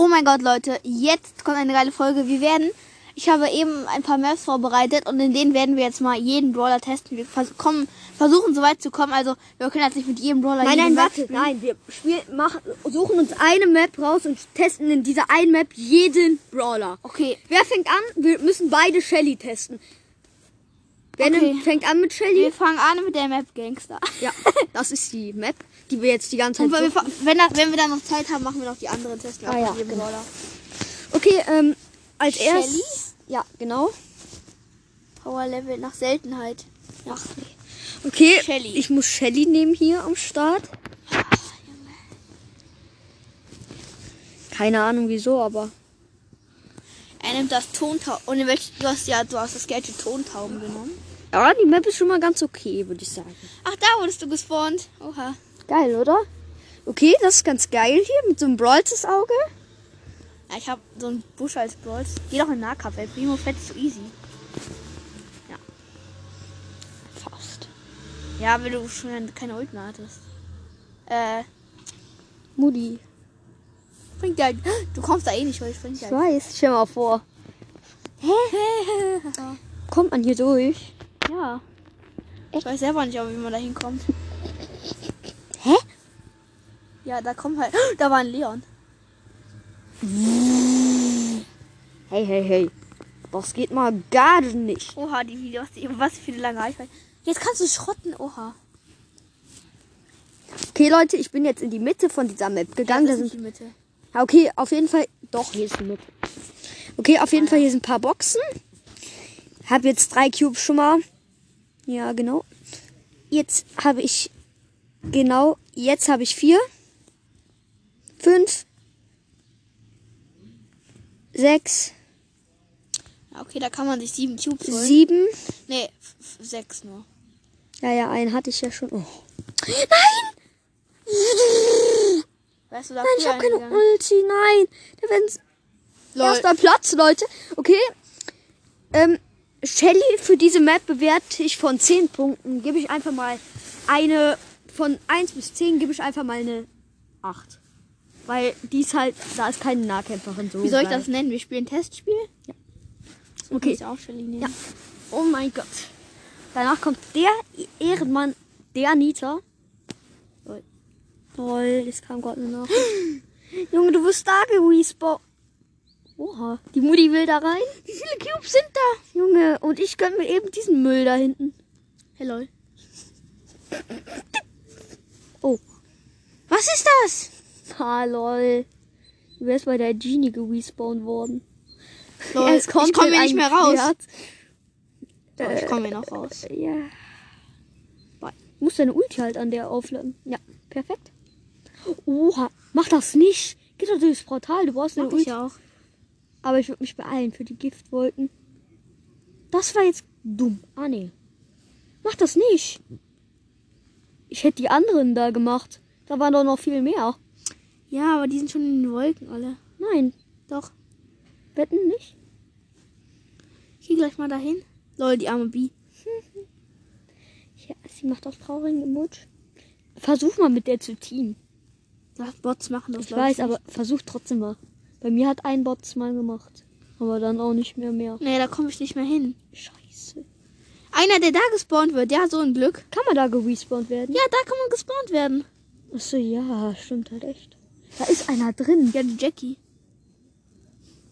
Oh mein Gott, Leute, jetzt kommt eine geile Folge. Wir werden, ich habe eben ein paar Maps vorbereitet und in denen werden wir jetzt mal jeden Brawler testen. Wir vers kommen, versuchen so weit zu kommen. Also wir können jetzt nicht mit jedem Brawler Nein, nein, Map warte, nein, wir spielen, machen, suchen uns eine Map raus und testen in dieser einen Map jeden Brawler. Okay, Wer fängt an? Wir müssen beide Shelly testen. Wer Okay. fängt an mit Shelly? wir fangen an mit der Map Gangster. Ja, das ist die Map, die wir jetzt die ganze Und Zeit wenn wir, wenn, das, wenn wir dann noch Zeit haben, machen wir noch die anderen testen. Ah ja, genau. Brawler. Okay, ähm, als erstes. Ja, genau. Power Level nach Seltenheit. Ja. Okay, Shelly. ich muss Shelly nehmen hier am Start. Keine Ahnung wieso, aber. Er nimmt das Tontauben. Und du hast ja, du hast das gelbe Tontauben genommen. Ja, die Map ist schon mal ganz okay, würde ich sagen. Ach, da wurdest du gespawnt. Oha. Geil, oder? Okay, das ist ganz geil hier mit so einem Brawls Auge. Ja, ich habe so einen Busch als Brawls. Geh doch in Nahkampf, ey. Primo fett ist so easy. Fast. Ja, wenn du schon keine Ult mehr hattest. Äh, Mutti. bringt halt. Du kommst da eh nicht durch, bringt dir Ich halt. weiß, stell mal vor. Kommt man hier durch? ja. Ich weiß selber nicht, wie man da hinkommt. Ja, da kommt halt. Da war ein Leon. Hey, hey, hey. Das geht mal gar nicht. Oha, die Videos, die, was für eine lange Reichweite. Jetzt kannst du schrotten, oha. Okay, Leute, ich bin jetzt in die Mitte von dieser Map gegangen. Ja, da das ist die Mitte. Okay, auf jeden Fall. Doch, hier ist die Mitte. Okay, auf jeden Fall hier sind ein paar Boxen. Hab jetzt drei Cubes schon mal. Ja, genau. Jetzt habe ich. Genau, jetzt habe ich vier. 6. Okay, da kann man sich 7 Cubes holen. Sieben? Nee, sechs nur. Ja, ja, einen hatte ich ja schon. Oh. Nein! Weißt du, da nein, ich habe keine Ulti, nein. Da werden's Erster Platz, Leute. Okay. Ähm, Shelly für diese Map bewerte ich von 10 Punkten. Gebe ich einfach mal eine, von 1 bis 10 gebe ich einfach mal eine 8. Weil die ist halt. Da ist keine Nahkämpferin so. Wie soll ich das nennen? Wir spielen Testspiel? Ja. So Okay. Ja. Oh mein Gott. Danach kommt der Ehrenmann, der Nita. Lol. Lol, das kam gerade nur noch. Junge, du wirst da gerespawnt. Oha, die Mutti will da rein. Wie viele Cubes sind da? Junge, und ich gönn mir eben diesen Müll da hinten. Hey, lol. Oh. Was ist das? Ah, lol. Du wärst bei der Genie gerespawnt worden. Lol, Es ich komme hier nicht mehr raus. Doch, ich komme hier noch raus. Ja. Du musst deine Ulti halt an der aufladen. Ja, perfekt. Oha, mach das nicht. Geh doch durchs Portal, du brauchst eine ich Ulti. ja auch. Aber ich würde mich beeilen für die Giftwolken. Das war jetzt dumm. Ah, nee. Mach das nicht. Ich hätte die anderen da gemacht. Da waren doch noch viel mehr. Ja, aber die sind schon in den Wolken alle. Nein, Doch. wetten nicht. Ich geh gleich mal dahin. Lol, die arme Bi. Ja, sie macht auch traurigen Emoji. Versuch mal mit der zu teamen. Ja, Bots machen das. Ich weiß, nicht. aber versuch trotzdem mal. Bei mir hat ein Bot mal gemacht. Aber dann auch nicht mehr mehr. Nee, da komme ich nicht mehr hin. Scheiße. Einer, der da gespawnt wird, der hat so ein Glück. Kann man da gerespawnt werden? Ja, da kann man gespawnt werden. Achso, ja, stimmt halt echt. Da ist einer drin. Ja, die Jackie.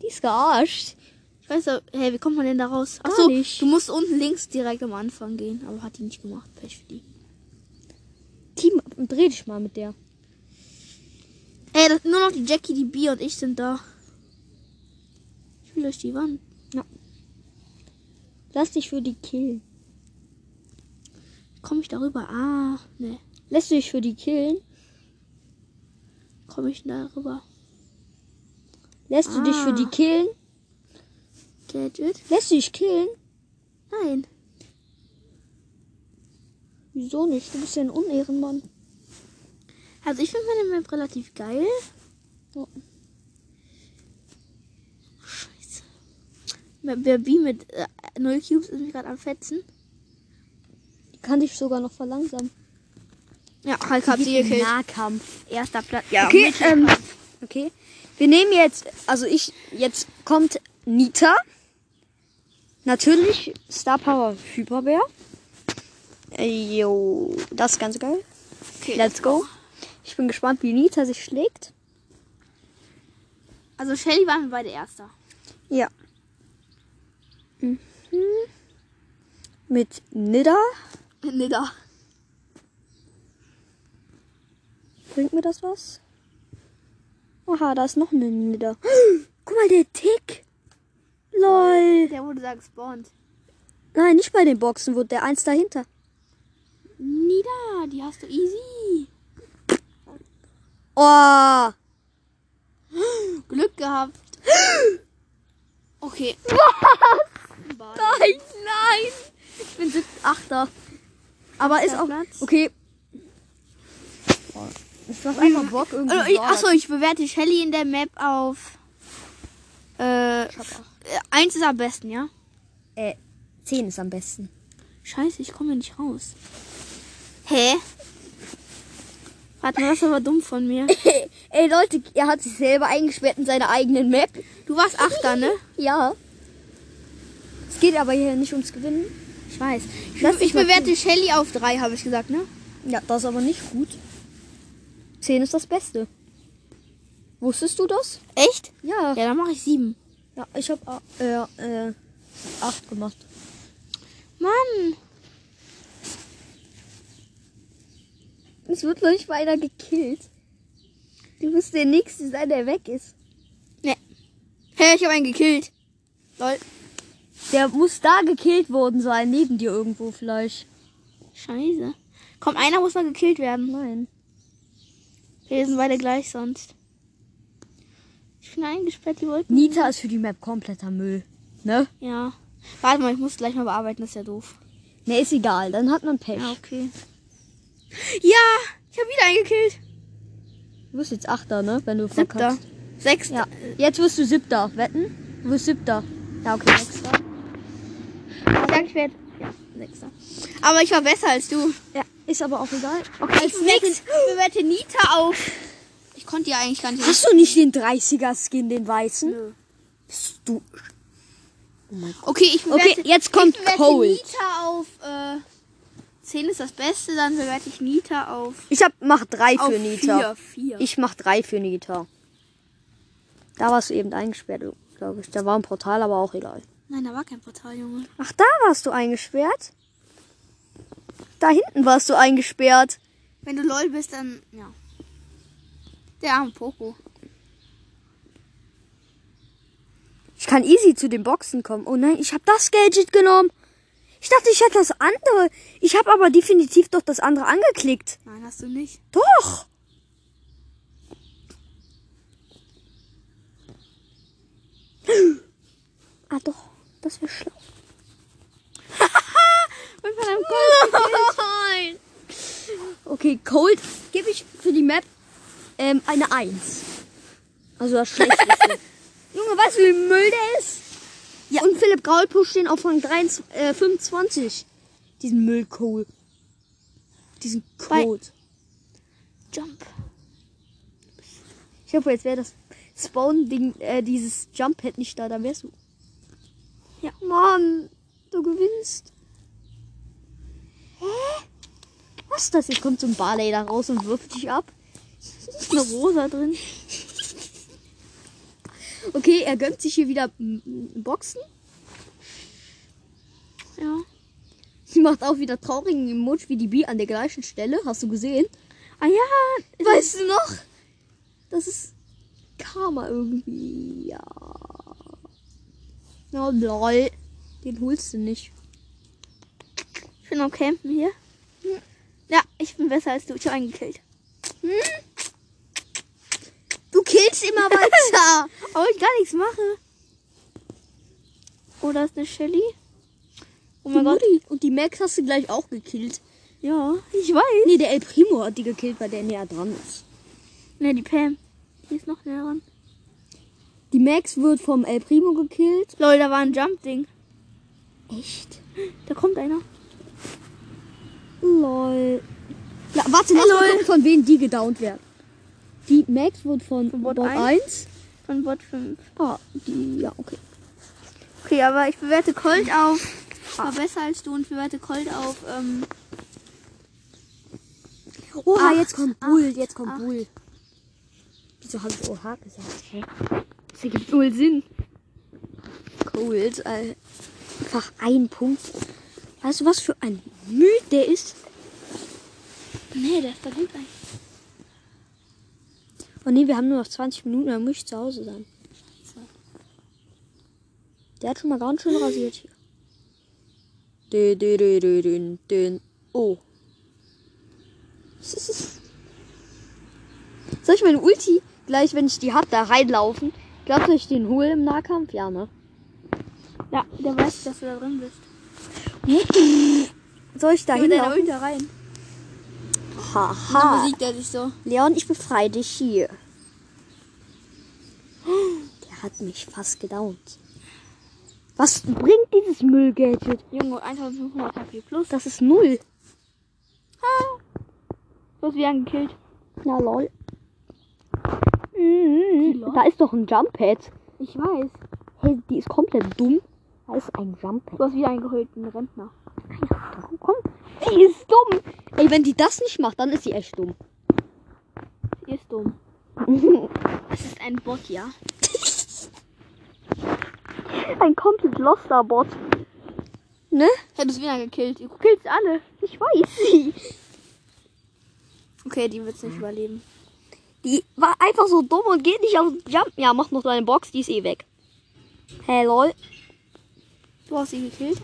Die ist gearscht. Ich weiß, aber- hey, wie kommt man denn da raus? Achso, du musst unten links direkt am Anfang gehen. Aber hat die nicht gemacht. Pech für die. Team, dreh dich mal mit der. Ey, das, nur noch die Jackie, die Bi und ich sind da. Ich will durch die Wand. Lass dich für die killen. Komme ich darüber? Ah, ne. Lässt du dich für die killen? Komme ich darüber? Lässt du dich für die Ah. killen? Gadget? Lässt du dich killen? Nein. Wieso nicht? Du bist ja ein Unehrenmann. Also ich finde meine Map relativ geil. Ja. Scheiße. Wer Bi mit äh, 0 Cubes ist mich gerade am Fetzen. Die kann dich sogar noch verlangsamen. Ja, Hulk hat sie gekillt. Nahkampf. Erster Platz. Ja, Okay, ähm, okay. Wir nehmen jetzt, also ich, jetzt kommt Nita. Natürlich Star Power Hyperbär. Äh, Jo, das ist ganz geil. Okay. Let's go. Ich bin gespannt, wie Nita sich schlägt. Also Shelly waren wir beide Erster. Ja. Mhm. Mit Nida. Nida. Bringt mir das was? Oha, da ist noch eine Nida. Guck mal, der Tick. Lol. Der wurde da gespawnt. Nein, nicht bei den Boxen, wurde der eins dahinter. Nida, die hast du easy. Oh. Glück gehabt. Okay. Was? Nein, nein. Ich bin siebter, achter. Aber ist auch. Platz. Okay. Ich mach einfach Bock irgendwie. Also, ich, achso, ich bewerte Shelly in der Map auf. Äh, äh, eins ist am besten, ja? Äh, 10 ist am besten. Scheiße, ich komme nicht raus. Hä? Warte mal, das ist aber dumm von mir. Ey Leute, er hat sich selber eingesperrt in seiner eigenen Map. Du warst Achter, ne? Ja. Es geht aber hier nicht ums Gewinnen. Ich weiß. Ich, ich bewerte Shelly auf drei, habe ich gesagt, ne? Ja, das ist aber nicht gut. 10 ist das Beste. Wusstest du das? Echt? Ja. Ja, dann mache ich sieben. Ja, ich hab äh, äh, 8 gemacht. Mann. Es wird noch nicht mal einer gekillt. Du bist der Nächste sein, der weg ist. Ne. Hä, ich habe einen gekillt. Lol. Der muss da gekillt worden sein, neben dir irgendwo vielleicht. Scheiße. Komm, einer muss mal gekillt werden. Nein. Wir sind beide gleich sonst. Ich bin eingesperrt, die wollten. Nita ist für die Map kompletter Müll. Ne? Ja. Warte mal, ich muss gleich mal bearbeiten, das ist ja doof. Ne, ist egal, dann hat man Pech. Ja, okay. Ja, ich habe wieder einen gekillt. Du bist jetzt Achter, ne? Wenn du Siebter. verkackst. Sechster. Ja, jetzt wirst du Siebter. Wetten? Du wirst Siebter. Ja, okay, Sechster. Ich sag, ich werde. Ja, Sechster. Aber ich war besser als du. Ja, ist aber auch egal. Okay, ich bewerte Nita auf. Ich konnte ja eigentlich gar nicht. Hast du nicht den 30er-Skin, den weißen? Nö. Bist du... Oh mein Gott. Okay, ich bewerte, Okay, jetzt kommt ich Cold. Nita auf. Äh, 10 ist das Beste, dann bewerte ich Nita auf. Ich hab, mach drei auf für Nita. 4. 4. Ich mach drei für Nita. Da warst du eben eingesperrt, glaube ich. Da war ein Portal, aber auch egal. Nein, da war kein Portal, Junge. Ach, da warst du eingesperrt? Da hinten warst du eingesperrt. Wenn du LOL bist, dann. Ja. Der arme Poco. Ich kann easy zu den Boxen kommen. Oh nein, ich habe das Gadget genommen. Ich dachte, ich hätte das andere. Ich habe aber definitiv doch das andere angeklickt. Nein, hast du nicht. Doch. Ah doch, das wäre schlau. Und von einem Gold. Okay, Cold gebe ich für die Map ähm, eine 1. Also das Schlechteste. Junge, weißt du, wie Müll der ist? Ja. Und Philipp Graul pusht den auf Rang 23, äh, 25. Diesen Müllcode. Diesen Code. Jump. Ich hoffe, jetzt wäre das Spawn-Ding, äh, dieses Jump-Pad nicht da, dann wärst du. Ja. Mann, du gewinnst. Hä? Was ist das? Jetzt kommt so ein Barley da raus und wirft dich ab. Ist eine Rosa drin. Okay, er gönnt sich hier wieder Boxen. Ja. Sie macht auch wieder traurigen Emoji wie die B an der gleichen Stelle. Hast du gesehen? Ah ja. Weißt du noch? Das ist Karma irgendwie. Ja. Ja, lol. Den holst du nicht. Ich bin am Campen hier. Ja, ich bin besser als du. Ich habe einen gekillt. Du killst immer weiter. Aber ich gar nichts mache. Oh, da ist eine Shelly. Oh mein Gott. Mutti. Und die Max hast du gleich auch gekillt. Ja, ich weiß. Nee, der El Primo hat die gekillt, weil der näher dran ist. Ne, die Pam. Die ist noch näher ran. Die Max wird vom El Primo gekillt. Lol, da war ein Jump-Ding. Echt? Da kommt einer. Lol. Ja, warte, lass mal gucken, von wem die gedownt werden. Die Max wird von Von Bot Bot 1. von Bot 5. Ah, die, ja, okay. Okay, aber ich bewerte Colt auf. War besser als du und bewerte Colt auf. Ähm, Oha, Acht, jetzt kommt Bull, acht, jetzt kommt acht. Bull. Wieso habe ich Oha gesagt? Hä? Das ergibt null Sinn. Cold, äh, einfach ein Punkt. Weißt du, was für ein Müll der ist? Nee, der ist da gut eigentlich. Oh nee, wir haben nur noch 20 Minuten, dann muss ich zu Hause sein. Der hat schon mal ganz schön rasiert hier. Dün, dün, dün, dün, dün, dün. Oh. Soll ich meine Ulti gleich, wenn ich die hab, da reinlaufen? Glaubst du, ich den hole im Nahkampf? Ja, ne? Ja, der weiß, dass du da drin bist. Soll ich da hinlaufen? Ult da rein. Dann Haha. besiegt er dich so. Leon, ich befreie dich hier. Der hat mich fast gedownt. Was bringt dieses Müllgadget? Junge, 1500 HP plus. Das ist null. Du hast wie angekillt. Na lol. Mhm. Da ist doch ein Jump Pad. Ich weiß. Hey, die ist komplett dumm. Da ist ein Jump Pad. Du hast wieder einen geholten Rentner. Komm, komm. Die ist dumm. Ey, wenn die das nicht macht, dann ist sie echt dumm. Die ist dumm. Es ist ein Bot, ja. Ein komplett loster Bot. Ne? Das wieder gekillt. Du killst alle. Ich weiß. Okay, die wird's nicht überleben. Die war einfach so dumm und geht nicht auf den Jump. Ja, mach noch deine Box, die ist eh weg. Hey, lol. Du hast sie gekillt.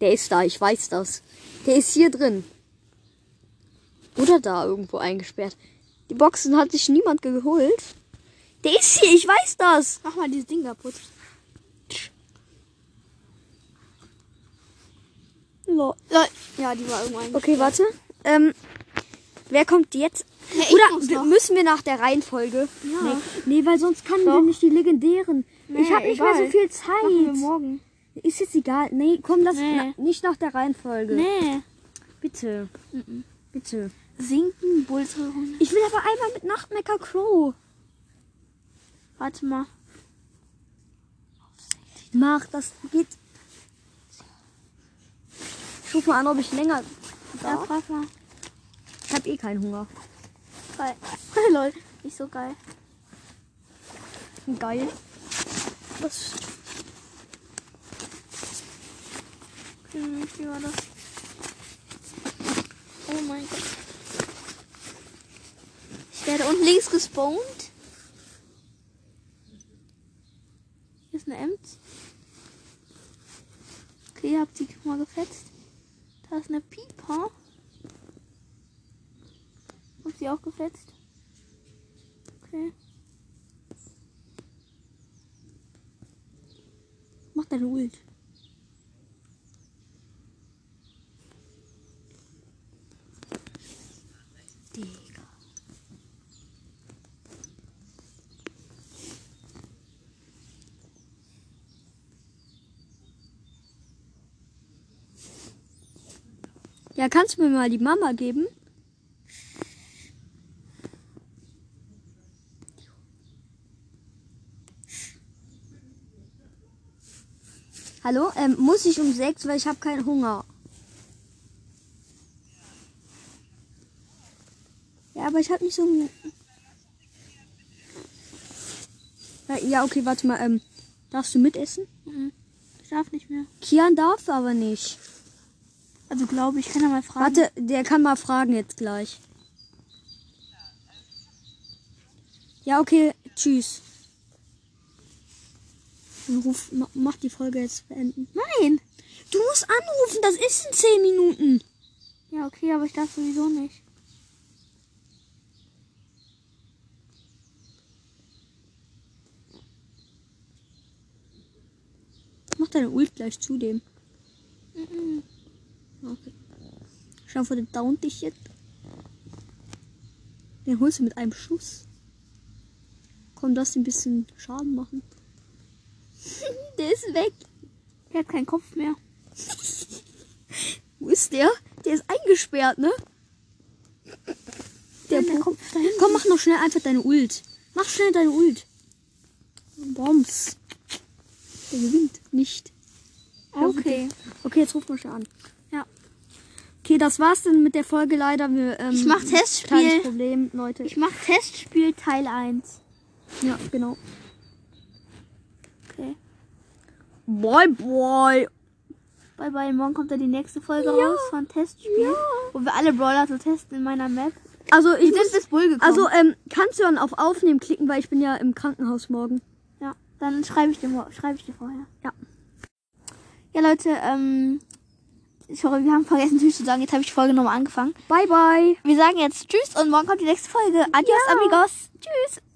Der ist da, ich weiß das. Der ist hier drin. Oder da irgendwo eingesperrt. Die Boxen hat sich niemand geholt. Der ist hier, ich weiß das. Mach mal dieses Ding kaputt. Lol. Ja, die war irgendwann. Okay, warte. Ähm, wer kommt jetzt? Ja, ich Oder müssen wir nach der Reihenfolge? Ja. Nee, nee weil sonst können wir Doch. nicht die legendären. ich Nee, habe nicht mehr so egal. viel wir Zeit. morgen. Ist jetzt egal. Nee, komm, das Nee. na, nicht nach der Reihenfolge. Nee. Bitte. Bitte. Sinken, Bullshorn. Ich will aber einmal mit Nachtmecker Crow. Warte mal. Mach, das geht. Ich ruf mal an, ob ich länger. Ja, frag mal. Ich hab eh keinen Hunger. Geil. Lol. Nicht so geil. Geil. Was? Hm, Wie war das? Oh mein Gott. Ich werde unten links gespawnt. Hier ist eine Ems. Okay, habt sie mal gefetzt. Da ist eine Pieper. Hab sie auch gefetzt. Okay. Mach deine Ult. Kannst du mir mal die Mama geben? Hallo? Ähm, muss ich um sechs, weil ich habe keinen Hunger. Ja, aber ich habe nicht so. Ja, Ja, okay, warte mal. Ähm, darfst du mitessen? Mhm. Ich darf nicht mehr. Kian darf aber nicht. Also glaube ich, kann er mal fragen. Warte, der kann mal fragen jetzt gleich. Ja, okay, tschüss. Dann Ruf, ma- mach die Folge jetzt beenden. Nein! Du musst anrufen, das ist in 10 Minuten. Ja, okay, aber ich darf sowieso nicht. Mach deine Ult gleich zu dem. Mhm. Okay. Schau vor den down dich jetzt. Den holst du mit einem Schuss. Komm, lass ein bisschen Schaden machen. Der ist weg. Der hat keinen Kopf mehr. Wo ist der? Der ist eingesperrt, ne? Der, der Bo- Kopf da hinten. Komm, mach noch schnell einfach deine Ult. Mach schnell deine Ult. Bombs. Der gewinnt nicht. Okay. Okay, jetzt ruft mal schon an. Ja. Okay, das war's dann mit der Folge leider. Wir, ähm, Ich mach Testspiel. Problem, Leute. Ich mach Testspiel Teil 1. ja, genau. Okay. Boy, boy. Bye bye. Morgen kommt dann die nächste Folge raus von Testspiel. Wo wir alle Brawler so testen in meiner Map. Also ich muss, bis Bull gekommen. also ähm, kannst du dann auf Aufnehmen klicken, weil ich bin ja im Krankenhaus morgen. Ja, dann schreibe ich dir, schreibe ich dir vorher. Ja. Ja, Leute, ähm, sorry, wir haben vergessen Tschüss zu sagen. Jetzt habe ich die Folge nochmal angefangen. Bye, bye. Wir sagen jetzt Tschüss und morgen kommt die nächste Folge. Adios, Ja. amigos. Tschüss.